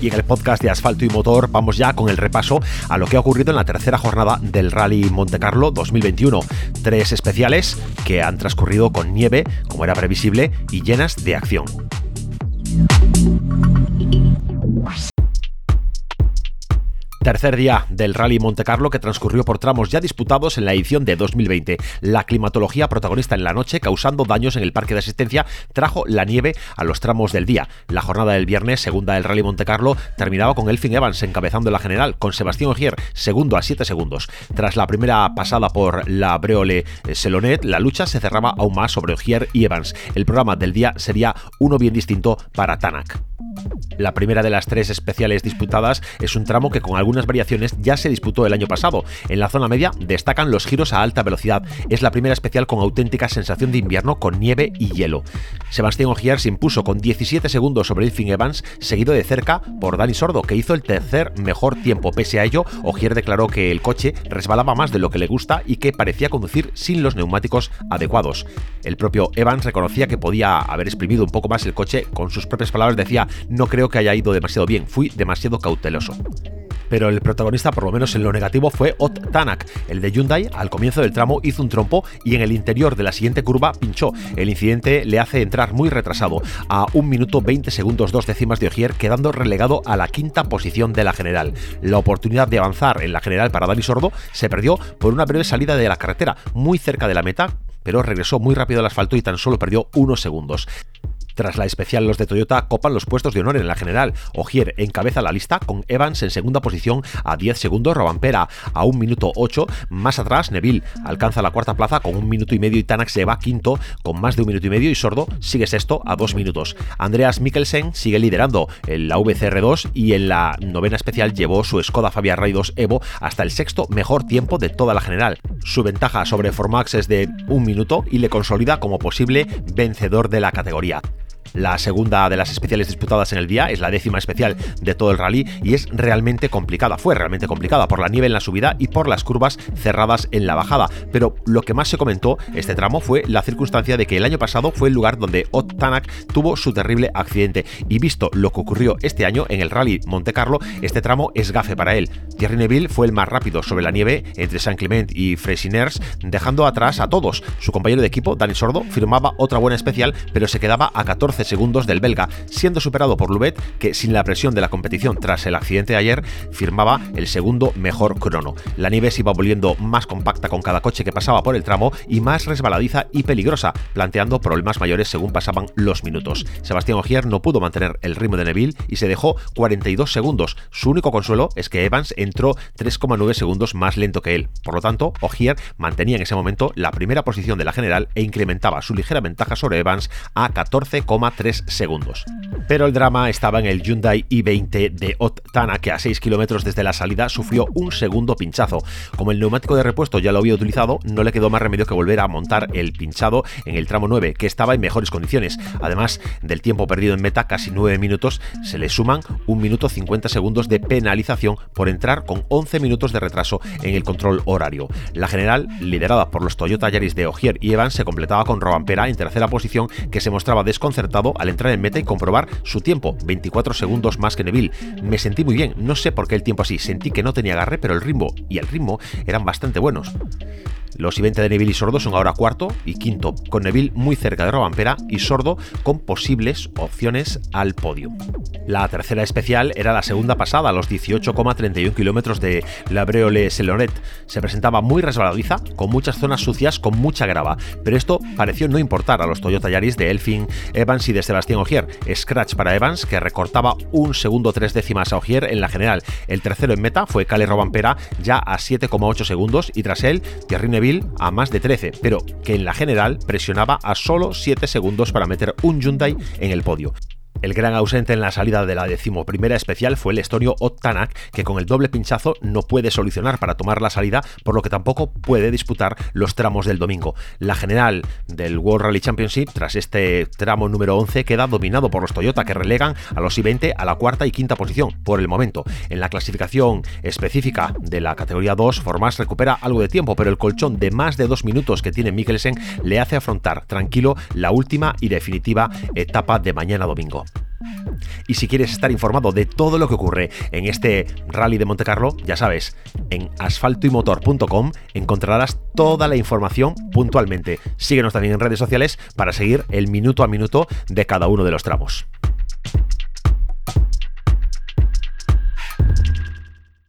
Y en el podcast de Asfalto y Motor vamos ya con el repaso a lo que ha ocurrido en la tercera jornada del Rally Monte Carlo 2021. Tres especiales que han transcurrido con nieve, como era previsible, y llenas de acción. Tercer día del Rally Monte Carlo que transcurrió por tramos ya disputados en la edición de 2020. La climatología protagonista en la noche, causando daños en el parque de asistencia, trajo la nieve a los tramos del día. La jornada del viernes, segunda del Rally Monte Carlo, terminaba con Elfin Evans encabezando la general, con Sebastián Ogier segundo a 7 segundos. Tras la primera pasada por la Breole Selonet, la lucha se cerraba aún más sobre Ogier y Evans. El programa del día sería uno bien distinto para Tanak. La primera de las tres especiales disputadas es un tramo que con algunas variaciones ya se disputó el año pasado. En la zona media destacan los giros a alta velocidad. Es la primera especial con auténtica sensación de invierno con nieve y hielo. Sebastián Ogier se impuso con 17 segundos sobre Elfin Evans, seguido de cerca por Dani Sordo, que hizo el tercer mejor tiempo. Pese a ello, Ogier declaró que el coche resbalaba más de lo que le gusta y que parecía conducir sin los neumáticos adecuados. El propio Evans reconocía que podía haber exprimido un poco más el coche. Con sus propias palabras decía, no creo que haya ido demasiado bien, fui demasiado cauteloso pero el protagonista, por lo menos en lo negativo, fue Ot Tanak. El de Hyundai, al comienzo del tramo, hizo un trompo y en el interior de la siguiente curva pinchó. El incidente le hace entrar muy retrasado, a 1 minuto 20 segundos 2 décimas de Ogier, quedando relegado a la quinta posición de la general. La oportunidad de avanzar en la general para Dani Sordo se perdió por una breve salida de la carretera, muy cerca de la meta, pero regresó muy rápido al asfalto y tan solo perdió unos segundos. Tras la especial, los de Toyota copan los puestos de honor en la general. Ogier encabeza la lista con Evans en segunda posición a 10 segundos, Robampera a 1 minuto 8. Más atrás, Neville alcanza la cuarta plaza con un minuto y medio y Tanak se va quinto con más de un minuto y medio y Sordo sigue sexto a 2 minutos. Andreas Mikkelsen sigue liderando en la VCR2 y en la novena especial llevó su Skoda Fabia Ray 2 Evo hasta el sexto mejor tiempo de toda la general. Su ventaja sobre Formax es de un minuto y le consolida como posible vencedor de la categoría. La segunda de las especiales disputadas en el día es la décima especial de todo el rally y es realmente complicada, fue realmente complicada por la nieve en la subida y por las curvas cerradas en la bajada. Pero lo que más se comentó este tramo fue la circunstancia de que el año pasado fue el lugar donde Ott Tanak tuvo su terrible accidente y visto lo que ocurrió este año en el rally Monte Carlo, este tramo es gafe para él. Thierry Neville fue el más rápido sobre la nieve entre Saint Clement y Fresiners, dejando atrás a todos. Su compañero de equipo, Dani Sordo, firmaba otra buena especial, pero se quedaba a 14 segundos del belga, siendo superado por Lubet, que sin la presión de la competición tras el accidente de ayer, firmaba el segundo mejor crono. La nieve se iba volviendo más compacta con cada coche que pasaba por el tramo y más resbaladiza y peligrosa, planteando problemas mayores según pasaban los minutos. Sebastián Ogier no pudo mantener el ritmo de Neville y se dejó 42 segundos. Su único consuelo es que Evans entró 3,9 segundos más lento que él. Por lo tanto, Ogier mantenía en ese momento la primera posición de la general e incrementaba su ligera ventaja sobre Evans a 14,3 segundos. Pero el drama estaba en el Hyundai i20 de Ott Tana, que a 6 kilómetros desde la salida sufrió un segundo pinchazo. Como el neumático de repuesto ya lo había utilizado, no le quedó más remedio que volver a montar el pinchado en el tramo 9, que estaba en mejores condiciones. Además del tiempo perdido en meta, casi 9 minutos, se le suman 1 minuto 50 segundos de penalización por entrar con 11 minutos de retraso en el control horario. La general, liderada por los Toyota Yaris de Ogier y Evans, se completaba con Robampera en tercera posición, que se mostraba al entrar en meta y comprobar su tiempo, 24 segundos más que Neville. Me sentí muy bien, no sé por qué el tiempo así, sentí que no tenía agarre, pero el ritmo y el ritmo eran bastante buenos. Los I-20 de Neville y Sordo son ahora cuarto y quinto, con Neville muy cerca de Robampera y Sordo con posibles opciones al podio. La tercera especial era la segunda pasada, a los 18,31 kilómetros de la Breole Selonet. Se presentaba muy resbaladiza, con muchas zonas sucias, con mucha grava, pero esto pareció no importar a los Toyota Yaris de Elfin, Evans y de Sebastián Ogier. Scratch para Evans, que recortaba un segundo tres décimas a Ogier en la general. El tercero en meta fue Cale Robampera, ya a 7,8 segundos, y tras él, Thierry A más de 13, pero que en la general presionaba a solo 7 segundos para meter un Hyundai en el podio. El gran ausente en la salida de la decimoprimera especial fue el estonio Ott que con el doble pinchazo no puede solucionar para tomar la salida, por lo que tampoco puede disputar los tramos del domingo. La general del World Rally Championship, tras este tramo número 11, queda dominado por los Toyota, que relegan a los I-20 a la cuarta y quinta posición, por el momento. En la clasificación específica de la categoría 2, Formas recupera algo de tiempo, pero el colchón de más de dos minutos que tiene Mikkelsen le hace afrontar tranquilo la última y definitiva etapa de mañana domingo. Y si quieres estar informado de todo lo que ocurre en este rally de Monte Carlo, ya sabes, en asfaltoymotor.com encontrarás toda la información puntualmente. Síguenos también en redes sociales para seguir el minuto a minuto de cada uno de los tramos.